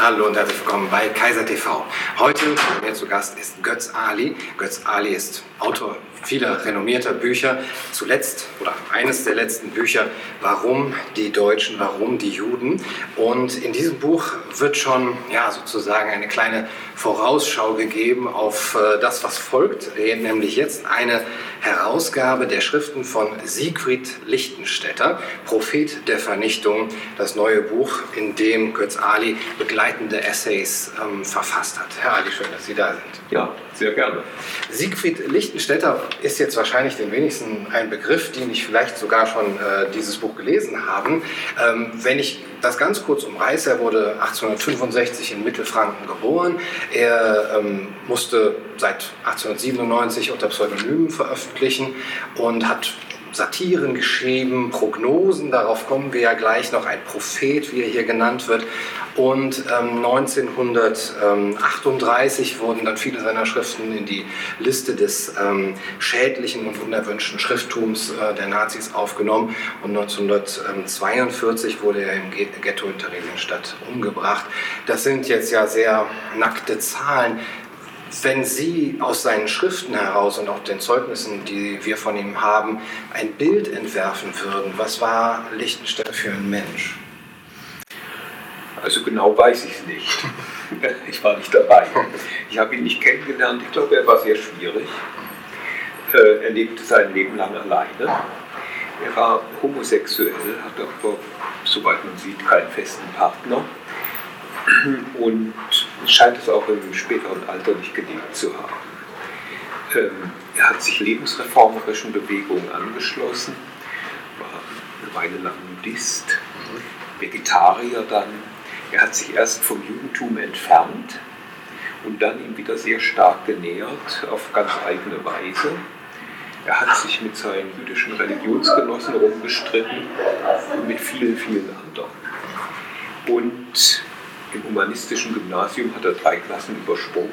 Hallo und herzlich willkommen bei Kaiser TV. Heute bei mir zu Gast ist Götz Ali. Götz Ali ist Autor vieler renommierter Bücher. Zuletzt oder eines der letzten Bücher, Warum die Deutschen, warum die Juden. Und in diesem Buch wird schon ja, sozusagen eine kleine Vorausschau gegeben auf äh, das, was folgt, nämlich jetzt eine Herausgabe der Schriften von Siegfried Lichtenstädter, Prophet der Vernichtung, das neue Buch, in dem Götz Ali begleitende Essays ähm, verfasst hat. Herr Ali, schön, dass Sie da sind. Ja, sehr gerne. Siegfried Lichtenstädter ist jetzt wahrscheinlich den wenigsten ein Begriff, die nicht vielleicht sogar schon äh, dieses Buch gelesen haben. Ähm, wenn ich das ganz kurz umreiße, er wurde 1865 in Mittelfranken geboren. Er ähm, musste seit 1897 unter Pseudonymen veröffentlichen und hat Satiren geschrieben, Prognosen, darauf kommen wir ja gleich noch, ein Prophet, wie er hier genannt wird. Und ähm, 1938 wurden dann viele seiner Schriften in die Liste des ähm, schädlichen und unerwünschten Schrifttums äh, der Nazis aufgenommen. Und 1942 wurde er im Ghetto in Theresienstadt umgebracht. Das sind jetzt ja sehr nackte Zahlen. Wenn Sie aus seinen Schriften heraus und auch den Zeugnissen, die wir von ihm haben, ein Bild entwerfen würden, was war Lichtenstein für ein Mensch? Also genau weiß ich es nicht. Ich war nicht dabei. Ich habe ihn nicht kennengelernt. Ich glaube, er war sehr schwierig. Äh, er lebte sein Leben lang alleine. Er war homosexuell, hatte aber, soweit man sieht, keinen festen Partner und scheint es auch im späteren Alter nicht gelebt zu haben. Ähm, er hat sich lebensreformerischen Bewegungen angeschlossen, war eine Weile lang Nudist, Vegetarier dann. Er hat sich erst vom Judentum entfernt und dann ihm wieder sehr stark genähert, auf ganz eigene Weise. Er hat sich mit seinen jüdischen Religionsgenossen rumgestritten und mit vielen, vielen anderen. Und im humanistischen Gymnasium hat er drei Klassen übersprungen.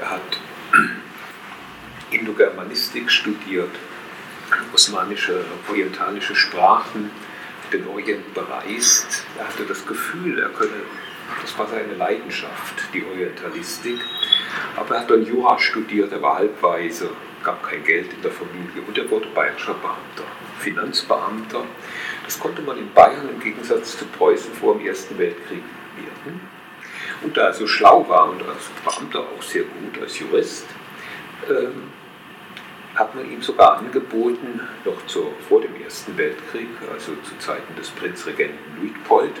Er hat Indogermanistik studiert, osmanische, orientalische Sprachen, den Orient bereist. Er hatte das Gefühl, er könne, das war seine Leidenschaft, die Orientalistik. Aber er hat dann Jura studiert, er war halbweise, gab kein Geld in der Familie und er wurde bayerischer Beamter, Finanzbeamter. Das konnte man in Bayern im Gegensatz zu Preußen vor dem Ersten Weltkrieg werden. Und da er so schlau war und als Beamter auch sehr gut, als Jurist, ähm, hat man ihm sogar angeboten, noch zur, vor dem Ersten Weltkrieg, also zu Zeiten des Prinzregenten Luitpold,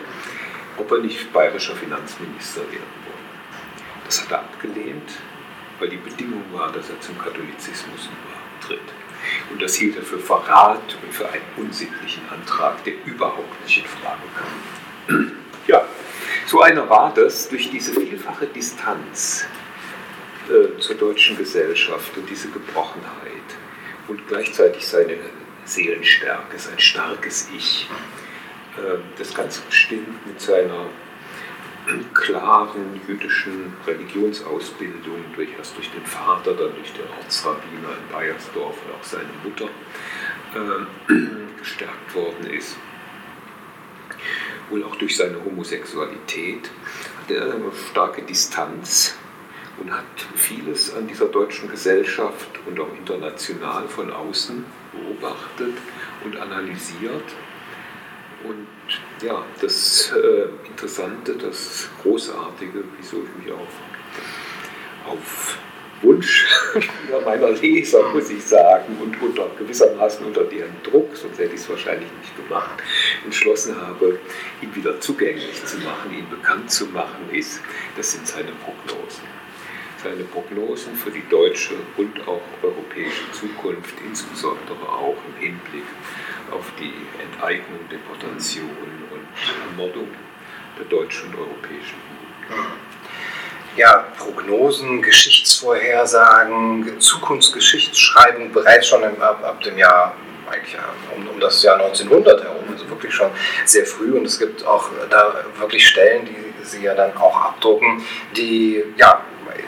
ob er nicht bayerischer Finanzminister werden wolle. Das hat er abgelehnt, weil die Bedingung war, dass er zum Katholizismus übertritt. Und das hielt er für Verrat und für einen unsittlichen Antrag, der überhaupt nicht in Frage kam. Ja, so einer war das durch diese vielfache Distanz äh, zur deutschen Gesellschaft und diese Gebrochenheit und gleichzeitig seine Seelenstärke, sein starkes Ich. Äh, das Ganze bestimmt mit seiner klaren jüdischen Religionsausbildung, durch, erst durch den Vater, dann durch den Ortsrabbiner in Bayersdorf und auch seine Mutter äh, gestärkt worden ist wohl auch durch seine Homosexualität, hat er eine starke Distanz und hat vieles an dieser deutschen Gesellschaft und auch international von außen beobachtet und analysiert. Und ja, das äh, Interessante, das Großartige, wieso ich mich auch auf Wunsch meiner Leser, muss ich sagen, und unter gewissermaßen unter deren Druck, sonst hätte ich es wahrscheinlich nicht gemacht, entschlossen habe, ihn wieder zugänglich zu machen, ihn bekannt zu machen, ist, das sind seine Prognosen. Seine Prognosen für die deutsche und auch europäische Zukunft, insbesondere auch im Hinblick auf die Enteignung, Deportation und Ermordung der deutschen und europäischen ja, Prognosen, Geschichtsvorhersagen, Zukunftsgeschichtsschreibung bereits schon im, ab, ab, dem Jahr, eigentlich um, um, das Jahr 1900 herum, also wirklich schon sehr früh. Und es gibt auch da wirklich Stellen, die sie ja dann auch abdrucken, die ja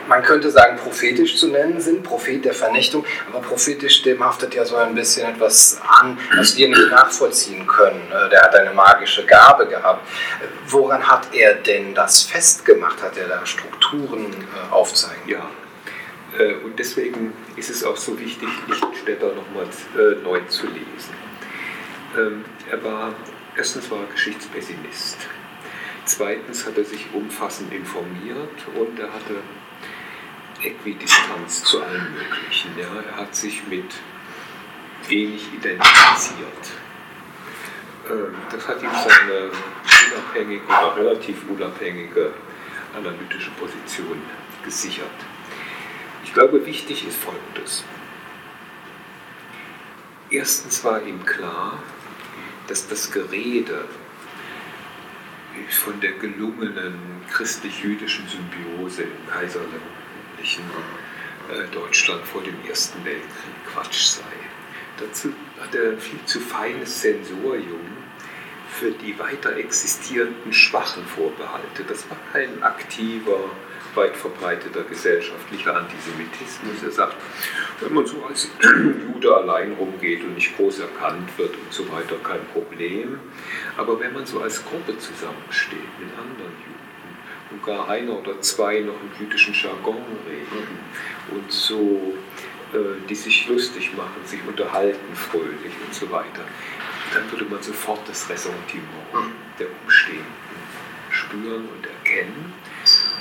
man könnte sagen, prophetisch zu nennen sind, Prophet der Vernichtung, aber prophetisch, dem haftet ja so ein bisschen etwas an, was wir nicht nachvollziehen können. Äh, der hat eine magische Gabe gehabt. Woran hat er denn das festgemacht? Hat er da Strukturen äh, aufzeigen? Ja, äh, und deswegen ist es auch so wichtig, Lichtenstädter nochmals neu zu lesen. Ähm, er war, erstens war er Geschichtspessimist. Zweitens hat er sich umfassend informiert und er hatte Äquidistanz zu allem Möglichen. Ja. Er hat sich mit wenig identifiziert. Ähm, das hat ihm seine unabhängige oder relativ unabhängige analytische Position gesichert. Ich glaube, wichtig ist Folgendes. Erstens war ihm klar, dass das Gerede von der gelungenen christlich-jüdischen Symbiose im kaiserlichen äh, Deutschland vor dem Ersten Weltkrieg Quatsch sei. Dazu hat er ein viel zu feines Sensorium für die weiter existierenden schwachen Vorbehalte. Das war kein aktiver weit verbreiteter gesellschaftlicher Antisemitismus. Er sagt, wenn man so als Jude allein rumgeht und nicht groß erkannt wird und so weiter, kein Problem. Aber wenn man so als Gruppe zusammensteht mit anderen Juden und gar einer oder zwei noch im jüdischen Jargon reden und so, äh, die sich lustig machen, sich unterhalten fröhlich und so weiter, dann würde man sofort das Ressentiment der Umstehenden spüren und erkennen.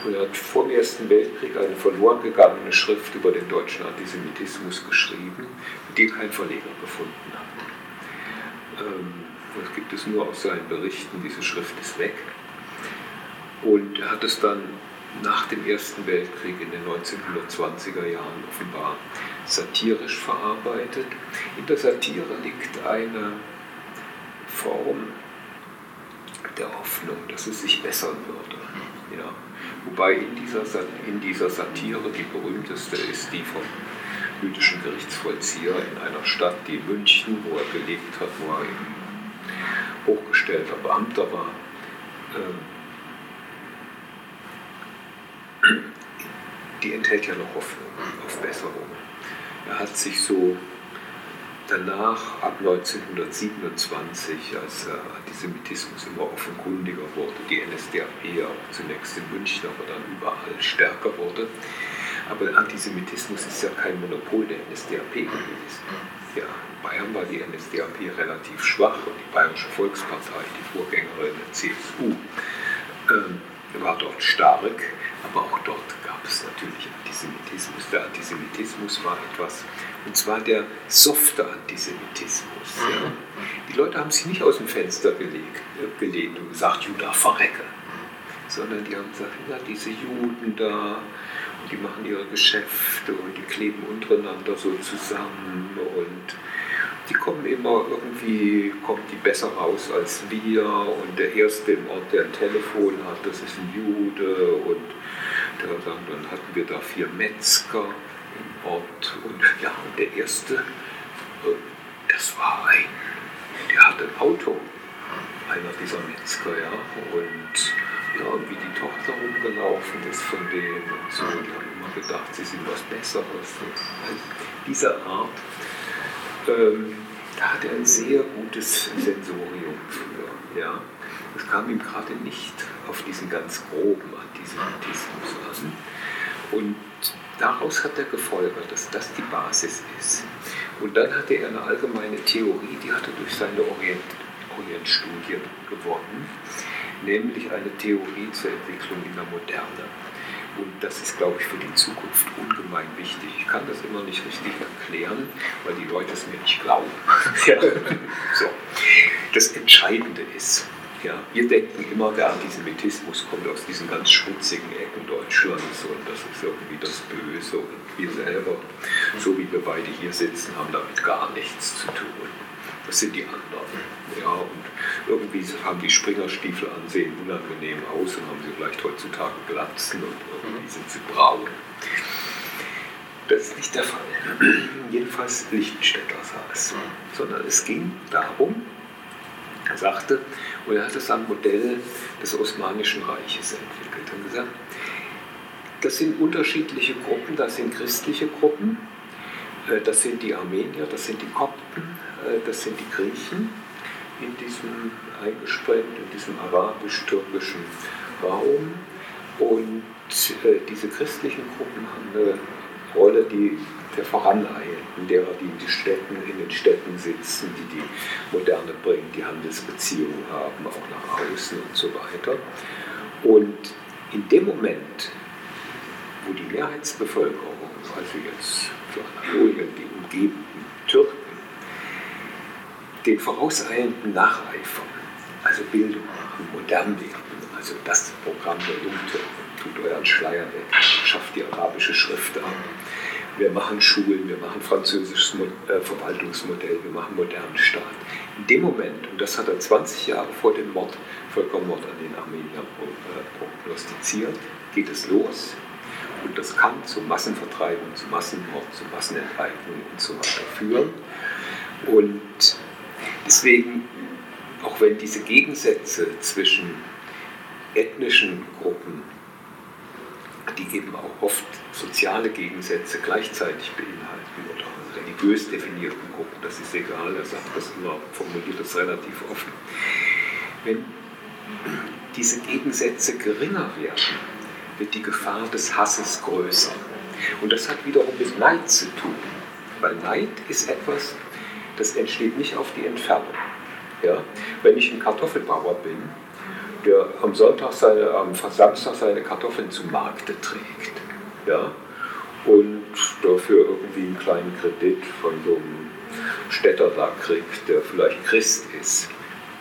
Und er hat vor dem Ersten Weltkrieg eine verloren gegangene Schrift über den deutschen Antisemitismus geschrieben, die kein Verleger gefunden hat. Ähm, das gibt es nur aus seinen Berichten, diese Schrift ist weg. Und hat es dann nach dem Ersten Weltkrieg in den 1920er Jahren offenbar satirisch verarbeitet. In der Satire liegt eine Form der Hoffnung, dass es sich bessern würde. Ja. Wobei in dieser, in dieser Satire die berühmteste ist die vom jüdischen Gerichtsvollzieher in einer Stadt, die München, wo er gelebt hat, wo er eben hochgestellter Beamter war. Ähm, die enthält ja noch Hoffnung auf Besserung. Er hat sich so danach, ab 1927, als äh, Antisemitismus immer offenkundiger wurde, die NSDAP auch zunächst in München, aber dann überall stärker wurde. Aber Antisemitismus ist ja kein Monopol der NSDAP gewesen. Ja, in Bayern war die NSDAP relativ schwach und die Bayerische Volkspartei, die Vorgängerin der CSU, ähm, war dort stark, aber auch dort gab es natürlich Antisemitismus. Der Antisemitismus war etwas, und zwar der softe Antisemitismus. Ja. Die Leute haben sich nicht aus dem Fenster gelegt, äh, gelehnt und gesagt, Juda verrecke, sondern die haben gesagt, ja, diese Juden da, und die machen ihre Geschäfte und die kleben untereinander so zusammen und die kommen immer irgendwie, kommt die besser raus als wir und der Erste im Ort, der ein Telefon hat, das ist ein Jude und der dann hatten wir da vier Metzger im Ort und ja, und der Erste, äh, das war ein, der hatte ein Auto, einer dieser Metzger, ja, und ja, wie die Tochter rumgelaufen ist von denen und so, die haben immer gedacht, sie sind was Besseres. Also diese Art ähm, da hat er ein sehr gutes Sensorium für. Ja. Es kam ihm gerade nicht auf diesen ganz groben Antisemitismus an. Und daraus hat er gefolgert, dass das die Basis ist. Und dann hatte er eine allgemeine Theorie, die hat er durch seine Orient, Orientstudien gewonnen, nämlich eine Theorie zur Entwicklung in der Moderne. Und das ist, glaube ich, für die Zukunft ungemein wichtig. Ich kann das immer nicht richtig erklären, weil die Leute es mir nicht glauben. ja. so. Das Entscheidende ist, ja, wir denken immer, der Antisemitismus kommt aus diesen ganz schmutzigen Ecken Deutschlands und das ist irgendwie das Böse und wir selber, so wie wir beide hier sitzen, haben damit gar nichts zu tun. Das sind die anderen. Ja, und irgendwie haben die Springerstiefel ansehen unangenehm aus und haben sie vielleicht heutzutage Glatzen und irgendwie sind sie braun. Das ist nicht der Fall. Jedenfalls Lichtenstädter saß. Sondern es ging darum, er sagte, und er hat es am Modell des Osmanischen Reiches entwickelt und gesagt, Das sind unterschiedliche Gruppen, das sind christliche Gruppen, äh, das sind die Armenier, das sind die Kopten, das sind die Griechen in diesem eingesprengt, in diesem arabisch-türkischen Raum. Und äh, diese christlichen Gruppen haben eine Rolle, die der Voraneilenden, derer, die in, die Städten, in den Städten sitzen, die die Moderne bringen, die Handelsbeziehungen haben, auch nach außen und so weiter. Und in dem Moment, wo die Mehrheitsbevölkerung, also jetzt für Anatolien, die umgebenden Türken, den vorauseilenden nacheifern, also Bildung machen, modern werden, also das Programm der Jungtürken, tut euren Schleier weg, schafft die arabische Schrift an, wir machen Schulen, wir machen französisches äh, Verwaltungsmodell, wir machen modernen Staat. In dem Moment, und das hat er 20 Jahre vor dem Mord, Völkermord an den Armeniern äh, prognostiziert, geht es los. Und das kann zu Massenvertreibung, zu Massenmord, zu Massenenteignung und so weiter führen. Und deswegen, auch wenn diese Gegensätze zwischen ethnischen Gruppen die eben auch oft soziale Gegensätze gleichzeitig beinhalten oder religiös definierten Gruppen, das ist egal, er sagt das immer, formuliert das relativ offen. Wenn diese Gegensätze geringer werden, wird die Gefahr des Hasses größer. Und das hat wiederum mit Neid zu tun, weil Neid ist etwas, das entsteht nicht auf die Entfernung. Ja? Wenn ich ein Kartoffelbauer bin, der am Sonntag seine, am Samstag seine Kartoffeln zum Markte trägt. Ja? Und dafür irgendwie einen kleinen Kredit von so einem Städter da kriegt, der vielleicht Christ ist.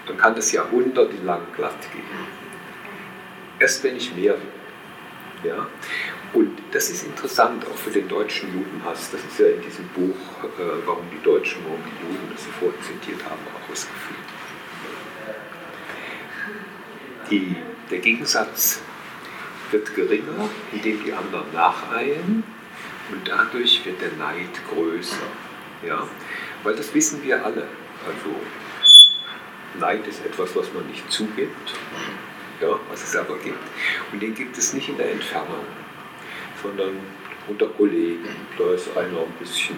Dann kann das jahrhundertelang glatt gehen. Erst wenn ich mehr will. Ja? Und das ist interessant, auch für den deutschen Judenhass. Das ist ja in diesem Buch, äh, warum die Deutschen, warum die Juden, das Sie vorhin zitiert haben, auch ausgeführt. Die, der Gegensatz wird geringer, indem die anderen nacheilen und dadurch wird der Neid größer. Ja? Weil das wissen wir alle. Also Neid ist etwas, was man nicht zugibt, ja, was es aber gibt. Und den gibt es nicht in der Entfernung, sondern unter Kollegen. Da ist einer ein bisschen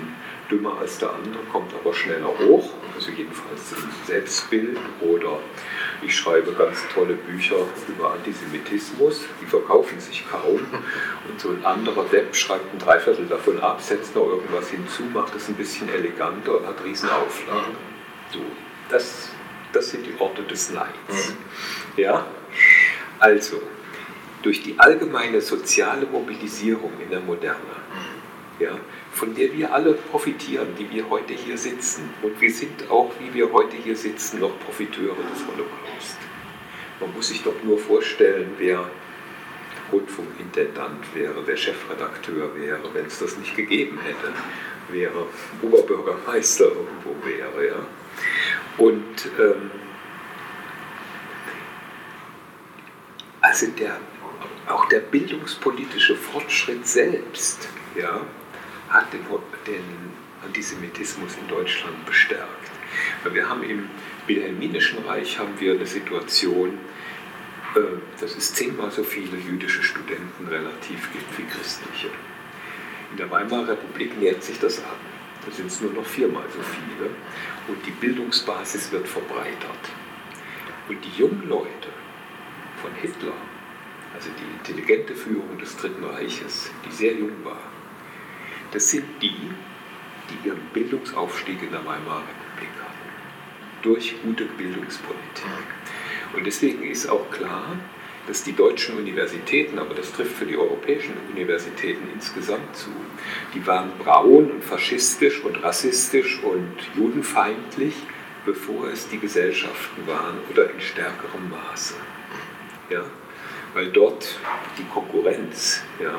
dümmer als der andere, kommt aber schneller hoch, also jedenfalls im Selbstbild oder ich schreibe ganz tolle Bücher über Antisemitismus, die verkaufen sich kaum. Und so ein anderer Depp schreibt ein Dreiviertel davon ab, setzt noch irgendwas hinzu, macht es ein bisschen eleganter und hat riesen Auflagen. So, das, das sind die Orte des Neids. Ja? Also, durch die allgemeine soziale Mobilisierung in der Moderne, ja, von der wir alle profitieren, die wir heute hier sitzen. Und wir sind auch, wie wir heute hier sitzen, noch Profiteure des Holocaust. Man muss sich doch nur vorstellen, wer Rundfunkintendant wäre, wer Chefredakteur wäre, wenn es das nicht gegeben hätte, wäre Oberbürgermeister irgendwo wäre. Ja? Und ähm, also der, auch der bildungspolitische Fortschritt selbst, ja, hat den, den Antisemitismus in Deutschland bestärkt. Weil wir haben im Wilhelminischen Reich haben wir eine Situation, äh, dass es zehnmal so viele jüdische Studenten relativ gibt wie christliche. In der Weimarer Republik nähert sich das an. Da sind es nur noch viermal so viele. Und die Bildungsbasis wird verbreitert. Und die jungen Leute von Hitler, also die intelligente Führung des Dritten Reiches, die sehr jung war, das sind die, die ihren Bildungsaufstieg in der Weimarer Republik hatten. Durch gute Bildungspolitik. Und deswegen ist auch klar, dass die deutschen Universitäten, aber das trifft für die europäischen Universitäten insgesamt zu, die waren braun und faschistisch und rassistisch und judenfeindlich, bevor es die Gesellschaften waren oder in stärkerem Maße. Ja? Weil dort die Konkurrenz ja,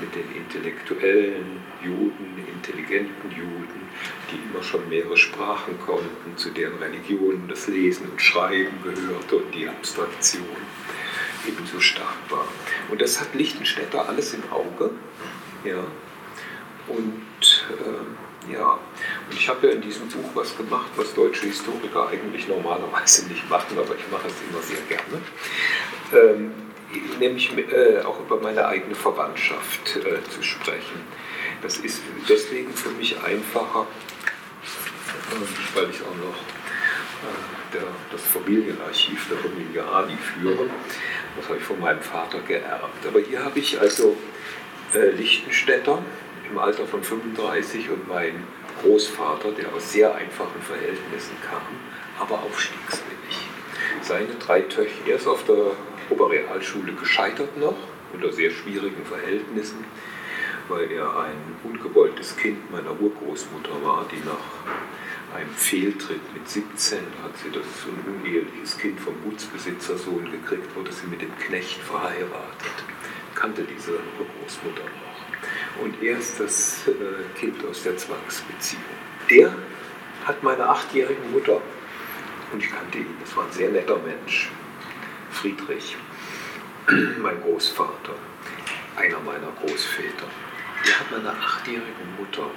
mit den intellektuellen Juden, intelligenten Juden, die immer schon mehrere Sprachen konnten, zu deren Religionen das Lesen und Schreiben gehörte und die Abstraktion ebenso stark war. Und das hat Lichtenstädter alles im Auge. Ja. Und äh, ja, und ich habe ja in diesem Buch was gemacht, was deutsche Historiker eigentlich normalerweise nicht machen, aber ich mache es immer sehr gerne. Ähm, nämlich äh, auch über meine eigene Verwandtschaft äh, zu sprechen. Das ist deswegen für mich einfacher, äh, weil ich auch noch äh, der, das Familienarchiv der Familie Ali führe. Das habe ich von meinem Vater geerbt. Aber hier habe ich also äh, Lichtenstädter im Alter von 35 und mein Großvater, der aus sehr einfachen Verhältnissen kam, aber aufstiegswillig. Seine drei Töchter, er ist auf der Oberrealschule gescheitert noch, unter sehr schwierigen Verhältnissen, weil er ein ungewolltes Kind meiner Urgroßmutter war, die nach einem Fehltritt mit 17 hat sie das so ein uneheliches Kind vom Gutsbesitzersohn gekriegt, wurde sie mit dem Knecht verheiratet. Kannte diese Urgroßmutter noch. Und er ist das äh, Kind aus der Zwangsbeziehung. Der hat meine achtjährige Mutter, und ich kannte ihn, das war ein sehr netter Mensch, Friedrich, mein Großvater, einer meiner Großväter, der hat meine achtjährige Mutter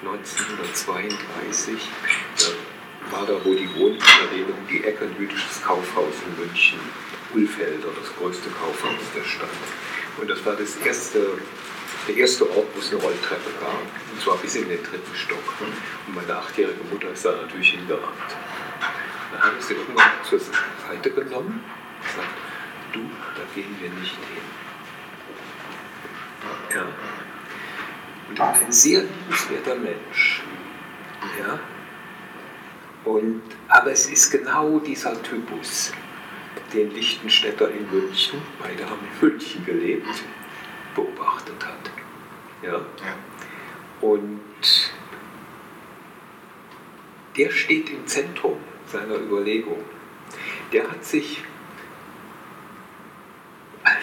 1932, da war da, wo die wohnten, um die Ecke, ein jüdisches Kaufhaus in München, Ulfelder, das größte Kaufhaus der Stadt. Und das war das erste, der erste Ort, wo es eine Rolltreppe gab, und zwar bis in den dritten Stock. Und meine achtjährige Mutter ist da natürlich hingerannt. Dann haben sie irgendwann zur Seite genommen sagt, du, da gehen wir nicht hin. Ja. Und ein sehr liebenswerter Mensch. Ja. Und, aber es ist genau dieser Typus, den Lichtenstädter in München, beide haben in München gelebt, beobachtet hat. Ja. Und der steht im Zentrum seiner Überlegung. Der hat sich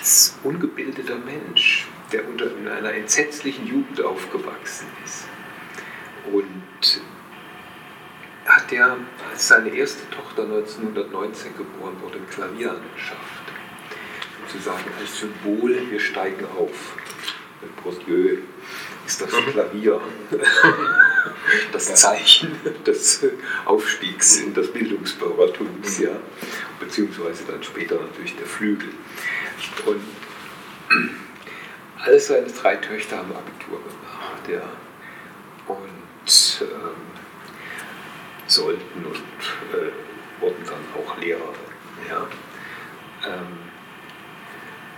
als ungebildeter Mensch, der unter in einer entsetzlichen Jugend aufgewachsen ist. Und hat er, als seine erste Tochter 1919 geboren wurde, ein Klavier angeschafft. Sozusagen als Symbol, wir steigen auf. Mit Bourdieu ist das mhm. Klavier das Zeichen des Aufstiegs in das Bildungsbürgertums, ja, beziehungsweise dann später natürlich der Flügel. Und alle seine drei Töchter haben Abitur gemacht, ja. Und ähm, sollten und äh, wurden dann auch Lehrer, ja. Ähm,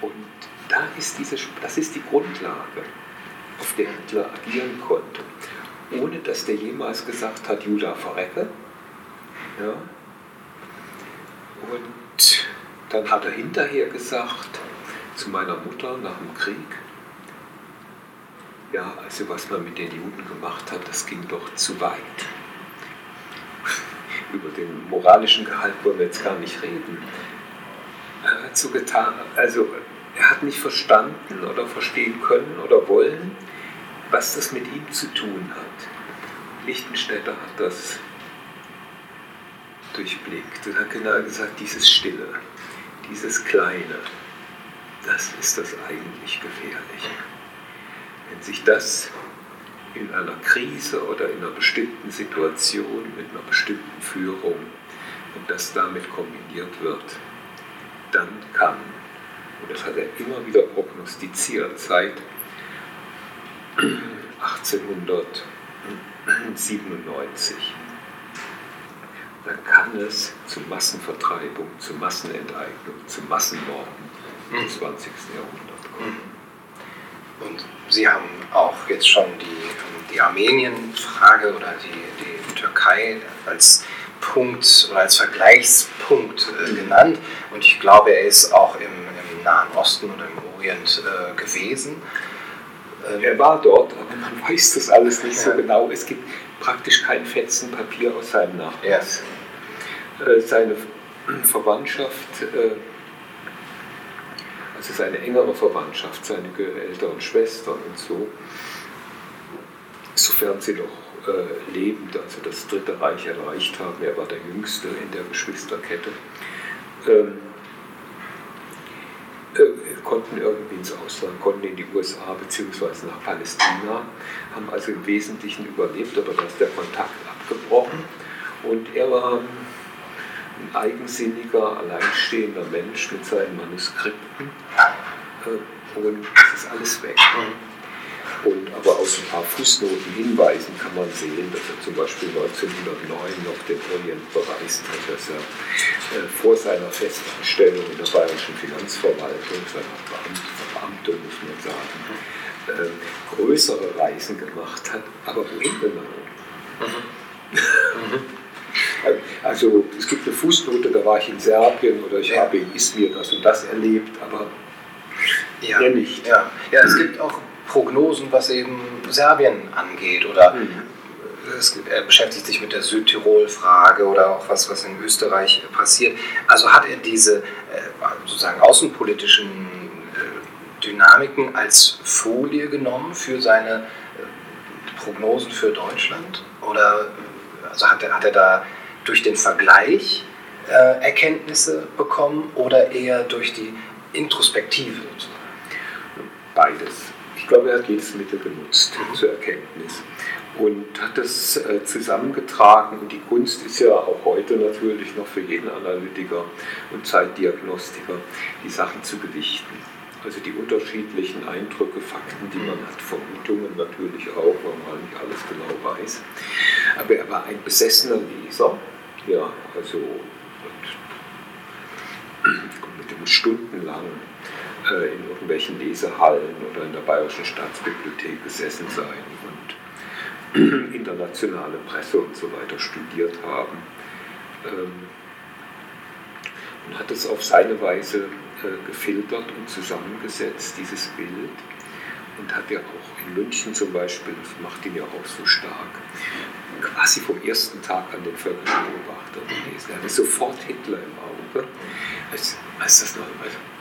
und da ist diese, das ist die Grundlage, auf der Hitler agieren konnte, ohne dass der jemals gesagt hat, Judah verrecke. Ja. Und dann hat er hinterher gesagt zu meiner Mutter nach dem Krieg, ja, also was man mit den Juden gemacht hat, das ging doch zu weit. Über den moralischen Gehalt wollen wir jetzt gar nicht reden. Er hat so getan, also er hat nicht verstanden oder verstehen können oder wollen, was das mit ihm zu tun hat. Lichtenstädter hat das durchblickt und hat genau gesagt, dieses Stille, dieses Kleine, das ist das eigentlich Gefährliche. Wenn sich das in einer Krise oder in einer bestimmten Situation mit einer bestimmten Führung und das damit kombiniert wird, dann kann, und das hat er immer wieder prognostiziert, seit 1897, dann kann es zu Massenvertreibung, zu Massenenteignung, zu Massenmorden im 20. Jahrhundert kommen. Und Sie haben auch jetzt schon die, die Armenien-Frage oder die, die Türkei als Punkt oder als Vergleichspunkt äh, genannt. Und ich glaube, er ist auch im, im Nahen Osten oder im Orient äh, gewesen. Ähm, er war dort, aber man weiß das alles nicht ja. so genau. Es gibt praktisch kein Fetzen Papier aus seinem Nachweis. Ja. Äh, seine Verwandtschaft äh, also seine engere Verwandtschaft, seine älteren Schwestern und so, sofern sie noch äh, lebend, also das Dritte Reich erreicht haben, er war der Jüngste in der Geschwisterkette, ähm, äh, konnten irgendwie ins Ausland, konnten in die USA bzw. nach Palästina, haben also im Wesentlichen überlebt, aber da ist der Kontakt abgebrochen und er war eigensinniger, alleinstehender Mensch mit seinen Manuskripten. Äh, und es ist alles weg. Und aber aus ein paar Fußnoten hinweisen kann man sehen, dass er zum Beispiel 1909 noch den Orient bereist hat, dass er äh, vor seiner Festanstellung in der bayerischen Finanzverwaltung, seiner Verbeamtung muss man sagen, äh, größere Reisen gemacht hat. Aber wohin genau? Mhm. Also es gibt eine Fußnote, da war ich in Serbien oder ich ja. habe in Izmir das und das erlebt, aber ja, nicht. Ja. ja, es gibt auch Prognosen, was eben Serbien angeht oder mhm. es, er beschäftigt sich mit der Südtirol-Frage oder auch was, was in Österreich passiert. Also hat er diese äh, sozusagen außenpolitischen äh, Dynamiken als Folie genommen für seine äh, Prognosen für Deutschland? Oder also hat er, hat er da durch den Vergleich äh, Erkenntnisse bekommen oder eher durch die Introspektive? Beides. Ich glaube, er hat jedes Mittel genutzt zur Erkenntnis und hat das äh, zusammengetragen. Und die Kunst ist ja auch heute natürlich noch für jeden Analytiker und Zeitdiagnostiker, die Sachen zu gewichten. Also die unterschiedlichen Eindrücke, Fakten, die man hat, Vermutungen natürlich auch, weil man nicht alles genau weiß. Aber er war ein besessener Leser, ja, also mit dem stundenlang äh, in irgendwelchen Lesehallen oder in der Bayerischen Staatsbibliothek gesessen sein und internationale Presse und so weiter studiert haben. Ähm, und hat es auf seine Weise äh, gefiltert und zusammengesetzt, dieses Bild. Und hat ja auch in München zum Beispiel, das macht ihn ja auch so stark, quasi vom ersten Tag an den Völkerbeobachter gelesen. Er hatte sofort Hitler im Auge, als, als das noch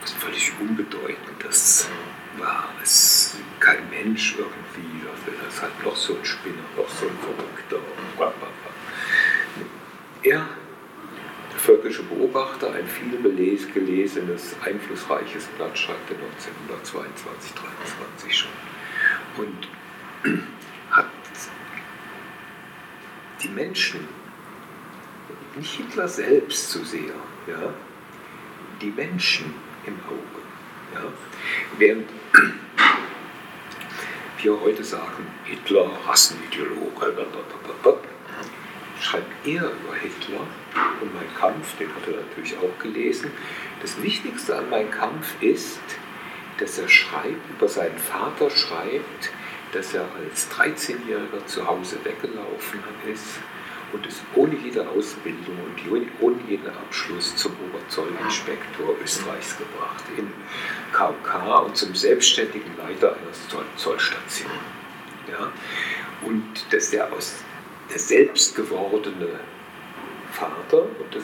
als völlig unbedeutend das war. Es kein Mensch irgendwie, das ist halt noch so ein Spinner, noch so ein Verrückter. Er, der völkische Beobachter, ein viel gelesenes, einflussreiches Blatt, schreibt er 1922, 1923 schon. Und hat die Menschen, nicht Hitler selbst so sehr, ja, die Menschen im Auge. Ja. Während wir heute sagen, Hitler, Rassenideologe, schreibt er über Hitler und Mein Kampf, den hat er natürlich auch gelesen. Das Wichtigste an Mein Kampf ist, dass er schreibt, über seinen Vater schreibt, dass er als 13-Jähriger zu Hause weggelaufen ist und ist ohne jede Ausbildung und ohne jeden Abschluss zum Oberzollinspektor Österreichs gebracht, in KK und zum selbstständigen Leiter einer Zollstation. Ja? Und dass der aus der selbst gewordene Vater, und das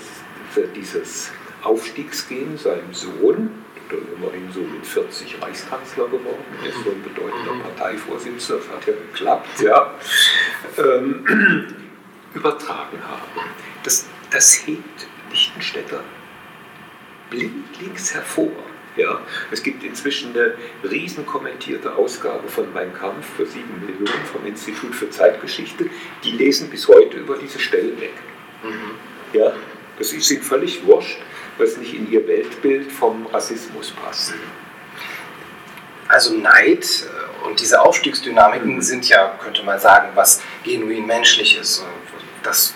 dieses Aufstiegsgehen seinem Sohn, dann immerhin so mit 40 Reichskanzler geworden, ist so ein bedeutender mhm. Parteivorsitzender, das hat ja geklappt, ja, ähm, übertragen haben. Das, das hebt Lichtenstädter blindlings hervor. Ja, es gibt inzwischen eine riesen kommentierte Ausgabe von Mein Kampf für sieben Millionen vom Institut für Zeitgeschichte. Die lesen bis heute über diese Stellen weg. Mhm. Ja, das ist ihnen völlig wurscht, was nicht in ihr Weltbild vom Rassismus passt. Also Neid äh, und diese Aufstiegsdynamiken mhm. sind ja, könnte man sagen, was genuin menschlich das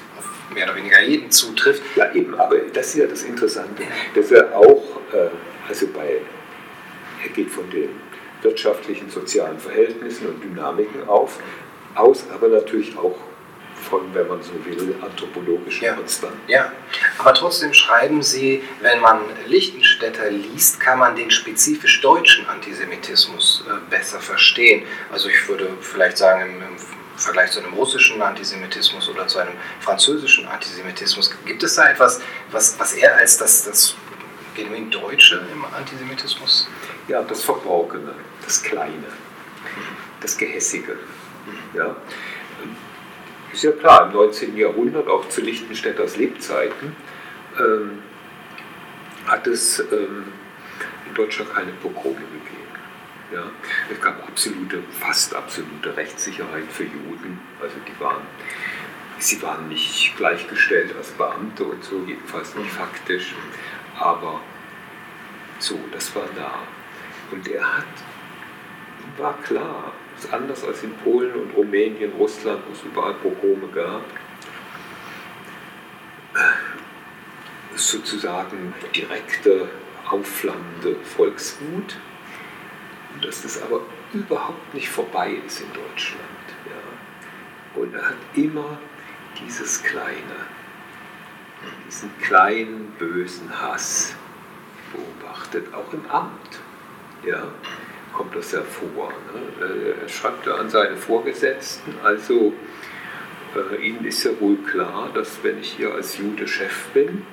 mehr oder weniger jeden zutrifft. Ja, eben, aber das ist ja das Interessante, dass er auch, äh, also bei, er geht von den wirtschaftlichen, sozialen Verhältnissen und Dynamiken auf, aus, aber natürlich auch von, wenn man so will, anthropologischen ja. Konstanten. Ja, aber trotzdem schreiben Sie, wenn man Lichtenstädter liest, kann man den spezifisch deutschen Antisemitismus äh, besser verstehen. Also ich würde vielleicht sagen, im, im Vergleich zu einem russischen Antisemitismus oder zu einem französischen Antisemitismus. Gibt es da etwas, was, was er als das, das genuin Deutsche im Antisemitismus? Ja, das Verborgene, das Kleine, das Gehässige. Ja. Ist ja klar, im 19. Jahrhundert, auch zu Lichtenstädters Lebzeiten, ähm, hat es ähm, in Deutschland keine Pogrome gegeben. Ja. Es gab absolute, fast absolute Rechtssicherheit für Juden. Also die waren sie waren nicht gleichgestellt als Beamte und so, jedenfalls nicht faktisch, aber so, das war da. Und er hat, war klar, anders als in Polen und Rumänien, Russland, wo es überall Pogrome gab, sozusagen direkte, aufflammende Volkswut. Und dass das aber überhaupt nicht vorbei ist in Deutschland. Ja. Und er hat immer dieses kleine, diesen kleinen bösen Hass beobachtet, auch im Amt. Ja, kommt das hervor. Ne? Er schreibt an seine Vorgesetzten, also äh, Ihnen ist ja wohl klar, dass wenn ich hier als Jude Chef bin,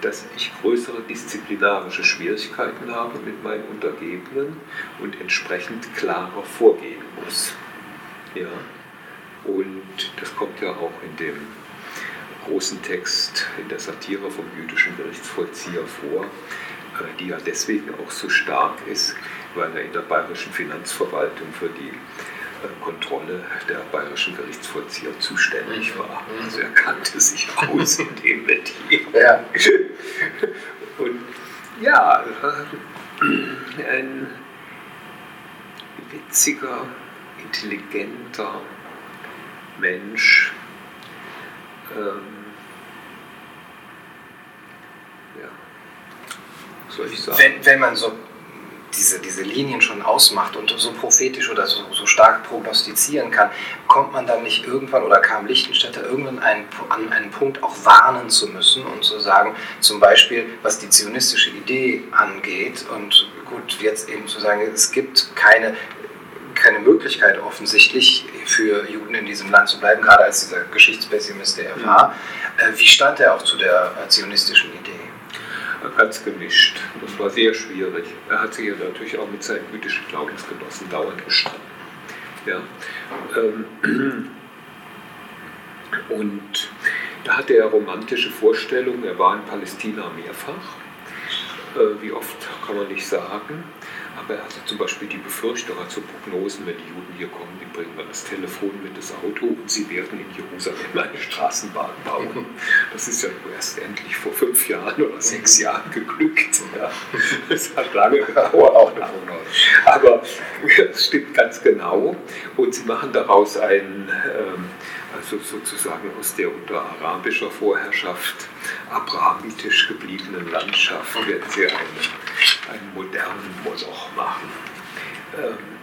dass ich größere disziplinarische Schwierigkeiten habe mit meinen Untergebenen und entsprechend klarer vorgehen muss. Ja? Und das kommt ja auch in dem großen Text in der Satire vom jüdischen Gerichtsvollzieher vor, äh, die ja deswegen auch so stark ist, weil er in der bayerischen Finanzverwaltung für die Kontrolle der bayerischen Gerichtsvollzieher zuständig war. Also er kannte sich aus in dem Metier. Ja. Und ja, ein witziger, intelligenter Mensch. Ähm, ja, soll ich sagen? Wenn, wenn man so diese, diese Linien schon ausmacht und so prophetisch oder so, so stark prognostizieren kann, kommt man dann nicht irgendwann oder kam Lichtenstädter irgendwann einen, an einen Punkt auch warnen zu müssen und zu sagen, zum Beispiel was die zionistische Idee angeht und gut, jetzt eben zu sagen, es gibt keine, keine Möglichkeit offensichtlich für Juden in diesem Land zu bleiben, gerade als dieser Geschichtspessimist, der er war. Äh, wie stand er auch zu der zionistischen Idee? Ganz gemischt. Das war sehr schwierig. Er hat sich ja natürlich auch mit seinen jüdischen Glaubensgenossen dauernd gestritten. Ja. Ähm, und da hatte er romantische Vorstellungen. Er war in Palästina mehrfach. Äh, wie oft kann man nicht sagen. Aber er hatte zum Beispiel die Befürchtung, hat so Prognosen, wenn die Juden hier kommen, die bringen dann das Telefon mit, das Auto und sie werden in Jerusalem eine Straßenbahn bauen. Das ist ja erst endlich vor fünf Jahren oder sechs Jahren geglückt. Ja. Das hat lange gedauert. Auch Aber es stimmt ganz genau. Und sie machen daraus ein, ähm, also sozusagen aus der unter arabischer Vorherrschaft abrahamitisch gebliebenen Landschaft werden sie einen, einen modernen Moloch machen.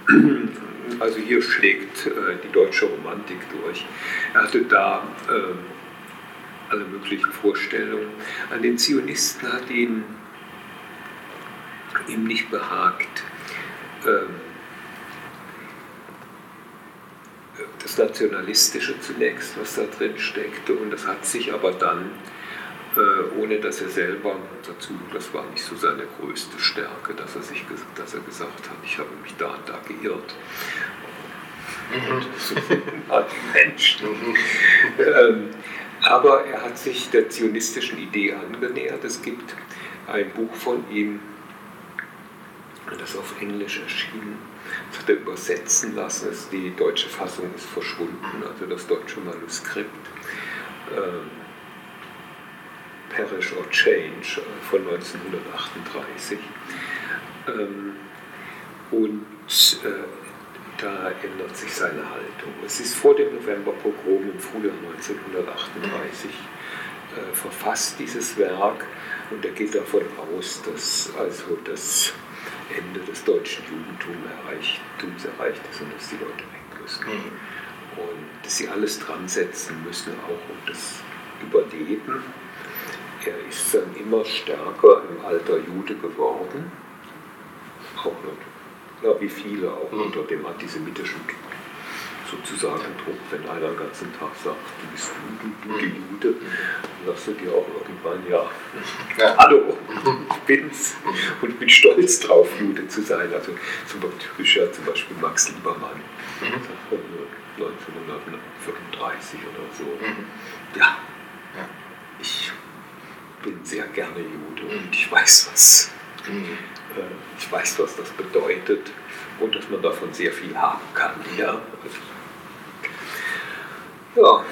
Ähm, also hier schlägt äh, die deutsche Romantik durch. Er hatte da ähm, alle möglichen Vorstellungen. An den Zionisten hat ihn ihm nicht behagt. Ähm, das Nationalistische zunächst, was da drin steckte, und das hat sich aber dann, äh, ohne dass er selber dazu, das war nicht so seine größte Stärke, dass er, sich, dass er gesagt hat, ich habe mich da und da geirrt. Mhm. Mensch. Mhm. ähm, aber er hat sich der zionistischen Idee angenähert. Es gibt ein Buch von ihm, das auf Englisch erschien, das hat er übersetzen lassen. Die deutsche Fassung ist verschwunden, also das deutsche Manuskript. Ähm, Perish or Change äh, von 1938. Ähm, und äh, da ändert sich seine Haltung. Es ist vor dem Novemberpogrom im Frühjahr 1938 äh, verfasst, dieses Werk, und er geht davon aus, dass also das Ende des deutschen Judentums erreicht, erreicht ist und dass die Leute weg müssen. Mhm. Und dass sie alles dran setzen müssen, auch um das Überleben. Er ist dann immer stärker im Alter Jude geworden, auch noch ja, wie viele auch mhm. unter dem antisemitischen sozusagen Druck, wenn einer den ganzen Tag sagt, du bist du, die Jude, dann sagst du dir auch irgendwann, ja, ja. hallo, ich bin's und bin stolz drauf, Jude zu sein. Also zum Beispiel, zum Beispiel Max Liebermann, mhm. 1935 oder so. Mhm. Ja, ich bin sehr gerne Jude und ich weiß, was mhm. Äh, ich weiß, was das bedeutet und dass man davon sehr viel haben kann. Ja, ja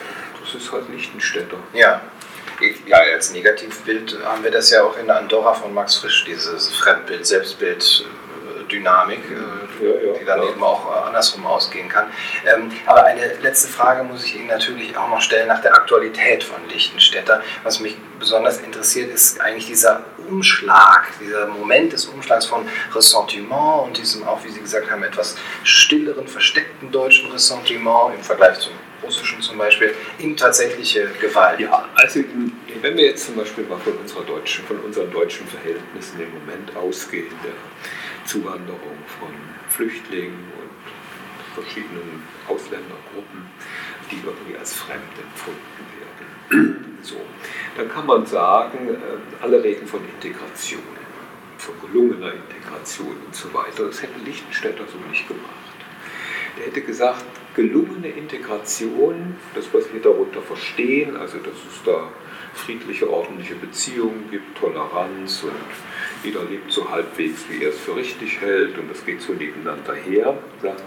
das ist halt Lichtenstädter. Ja. Ja, als Negativbild haben wir das ja auch in Andorra von Max Frisch, dieses Fremdbild, Selbstbild, Dynamik, äh, die dann eben auch äh, andersrum ausgehen kann. Ähm, aber eine letzte Frage muss ich Ihnen natürlich auch noch stellen nach der Aktualität von Lichtenstädter. Was mich besonders interessiert, ist eigentlich dieser Umschlag, dieser Moment des Umschlags von Ressentiment und diesem auch, wie Sie gesagt haben, etwas stilleren, versteckten deutschen Ressentiment im Vergleich zum russischen zum Beispiel, in tatsächliche Gewalt. Ja, also wenn wir jetzt zum Beispiel mal von, unserer deutschen, von unseren deutschen Verhältnissen im Moment ausgehen, der Zuwanderung von Flüchtlingen und verschiedenen Ausländergruppen, die irgendwie als fremd empfunden werden. So, dann kann man sagen, äh, alle reden von Integration, von gelungener Integration und so weiter. Das hätte Lichtenstädter so nicht gemacht. Der hätte gesagt, gelungene Integration, das, was wir darunter verstehen, also dass es da friedliche, ordentliche Beziehungen gibt, Toleranz und jeder lebt so halbwegs, wie er es für richtig hält und das geht so nebeneinander her. Sagt,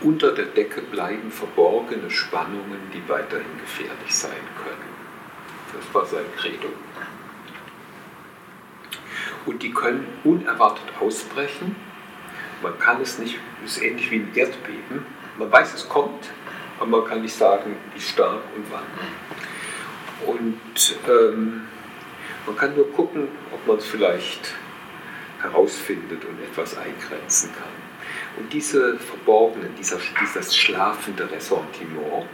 unter der Decke bleiben verborgene Spannungen, die weiterhin gefährlich sein können. Das war sein Credo. Und die können unerwartet ausbrechen. Man kann es nicht, es ist ähnlich wie ein Erdbeben. Man weiß, es kommt, aber man kann nicht sagen, wie stark und wann. Und ähm, man kann nur gucken, ob man es vielleicht herausfindet und etwas eingrenzen kann. Und diese verborgenen, dieser, dieses schlafende Ressentiment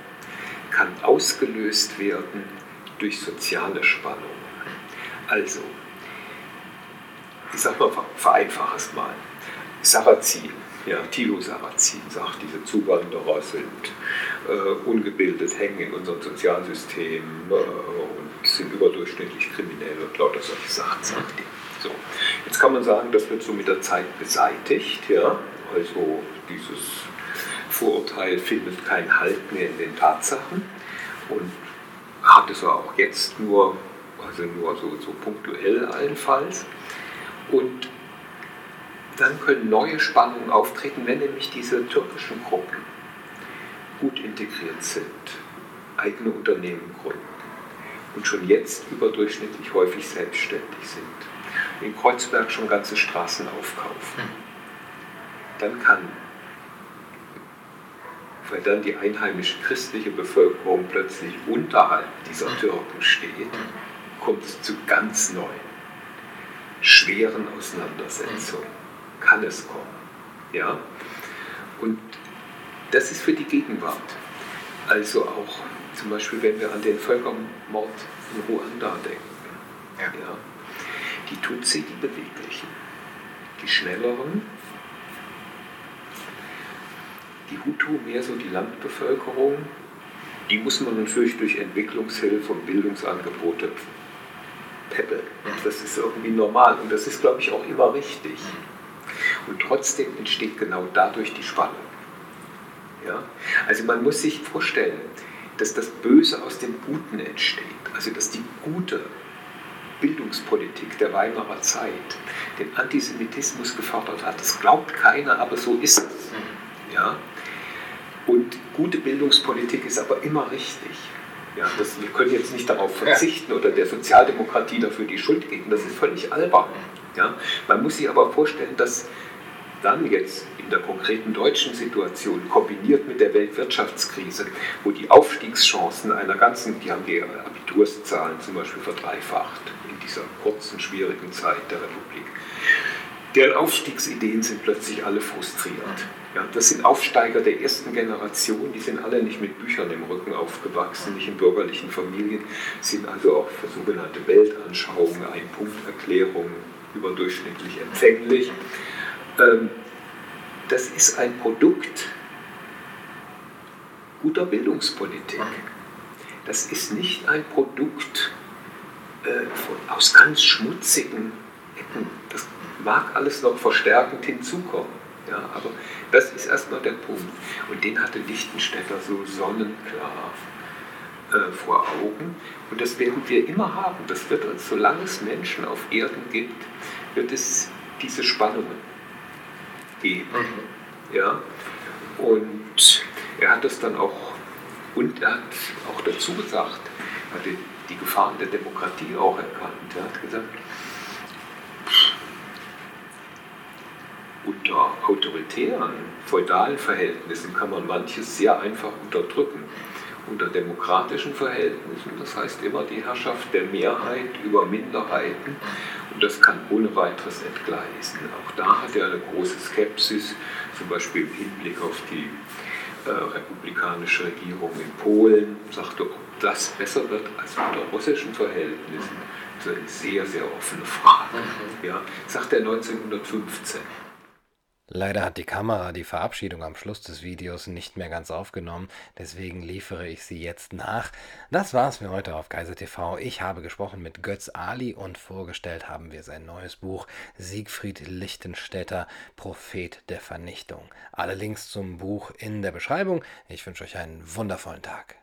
kann ausgelöst werden durch soziale Spannungen. Also, ich sag mal, vereinfache es mal. Sarrazin, ja, Thilo Sarrazin sagt, diese Zuwanderer sind äh, ungebildet, hängen in unserem Sozialsystem äh, sind überdurchschnittlich kriminell und lauter solche Sachen, sagt er. So. Jetzt kann man sagen, das wird so mit der Zeit beseitigt, ja, also dieses Vorurteil findet keinen Halt mehr in den Tatsachen und hat es auch jetzt nur, also nur so, so punktuell allenfalls. Und dann können neue Spannungen auftreten, wenn nämlich diese türkischen Gruppen gut integriert sind, eigene Unternehmen gründen und schon jetzt überdurchschnittlich häufig selbstständig sind, in Kreuzberg schon ganze Straßen aufkaufen, hm. dann kann, weil dann die einheimische christliche Bevölkerung plötzlich unterhalb dieser hm. Türken steht, hm. kommt es zu ganz neuen, schweren Auseinandersetzungen. Kann es kommen. Ja? Und das ist für die Gegenwart. Also auch zum Beispiel, wenn wir an den Völkermord in Ruanda denken. Ja. Ja, die Tutsi, die Beweglichen, die Schnelleren, die Hutu, mehr so die Landbevölkerung, die muss man natürlich durch Entwicklungshilfe und Bildungsangebote peppeln. Das ist irgendwie normal und das ist, glaube ich, auch immer richtig. Und trotzdem entsteht genau dadurch die Spannung. Ja? Also man muss sich vorstellen, dass das Böse aus dem Guten entsteht, also dass die gute Bildungspolitik der Weimarer Zeit den Antisemitismus gefördert hat. Das glaubt keiner, aber so ist es. Ja? Und gute Bildungspolitik ist aber immer richtig. Ja, das, wir können jetzt nicht darauf verzichten oder der Sozialdemokratie dafür die Schuld geben, das ist völlig albern. Ja? Man muss sich aber vorstellen, dass dann jetzt in der konkreten deutschen Situation kombiniert mit der Weltwirtschaftskrise, wo die Aufstiegschancen einer ganzen, die haben die Abiturszahlen zum Beispiel verdreifacht in dieser kurzen, schwierigen Zeit der Republik. Deren Aufstiegsideen sind plötzlich alle frustriert. Ja, das sind Aufsteiger der ersten Generation, die sind alle nicht mit Büchern im Rücken aufgewachsen, nicht in bürgerlichen Familien, sind also auch für sogenannte Weltanschauungen, Ein-Punkt-Erklärungen überdurchschnittlich empfänglich. Ähm, das ist ein Produkt guter Bildungspolitik. Das ist nicht ein Produkt äh, von, aus ganz schmutzigen Ecken. Das mag alles noch verstärkend hinzukommen. Ja, aber das ist erstmal der Punkt. Und den hatte Lichtenstädter so sonnenklar äh, vor Augen. Und das werden wir immer haben. Das wird uns, solange es Menschen auf Erden gibt, wird es diese Spannungen geben. Mhm. Ja? Und er hat es dann auch Und er hat auch dazu gesagt, er hatte die Gefahren der Demokratie auch erkannt. Er hat gesagt, unter autoritären, feudalen Verhältnissen kann man manches sehr einfach unterdrücken. Unter demokratischen Verhältnissen, das heißt immer die Herrschaft der Mehrheit über Minderheiten, und das kann ohne weiteres entgleisen. Auch da hat er eine große Skepsis, zum Beispiel im Hinblick auf die äh, republikanische Regierung in Polen, sagte, ob das besser wird als unter russischen Verhältnissen, das ist eine sehr, sehr offene Frage. Mhm. Ja, sagt er 1915. Leider hat die Kamera die Verabschiedung am Schluss des Videos nicht mehr ganz aufgenommen, deswegen liefere ich sie jetzt nach. Das war's für heute auf Kaiser TV. Ich habe gesprochen mit Götz Ali und vorgestellt haben wir sein neues Buch Siegfried Lichtenstädter, Prophet der Vernichtung. Alle Links zum Buch in der Beschreibung. Ich wünsche euch einen wundervollen Tag.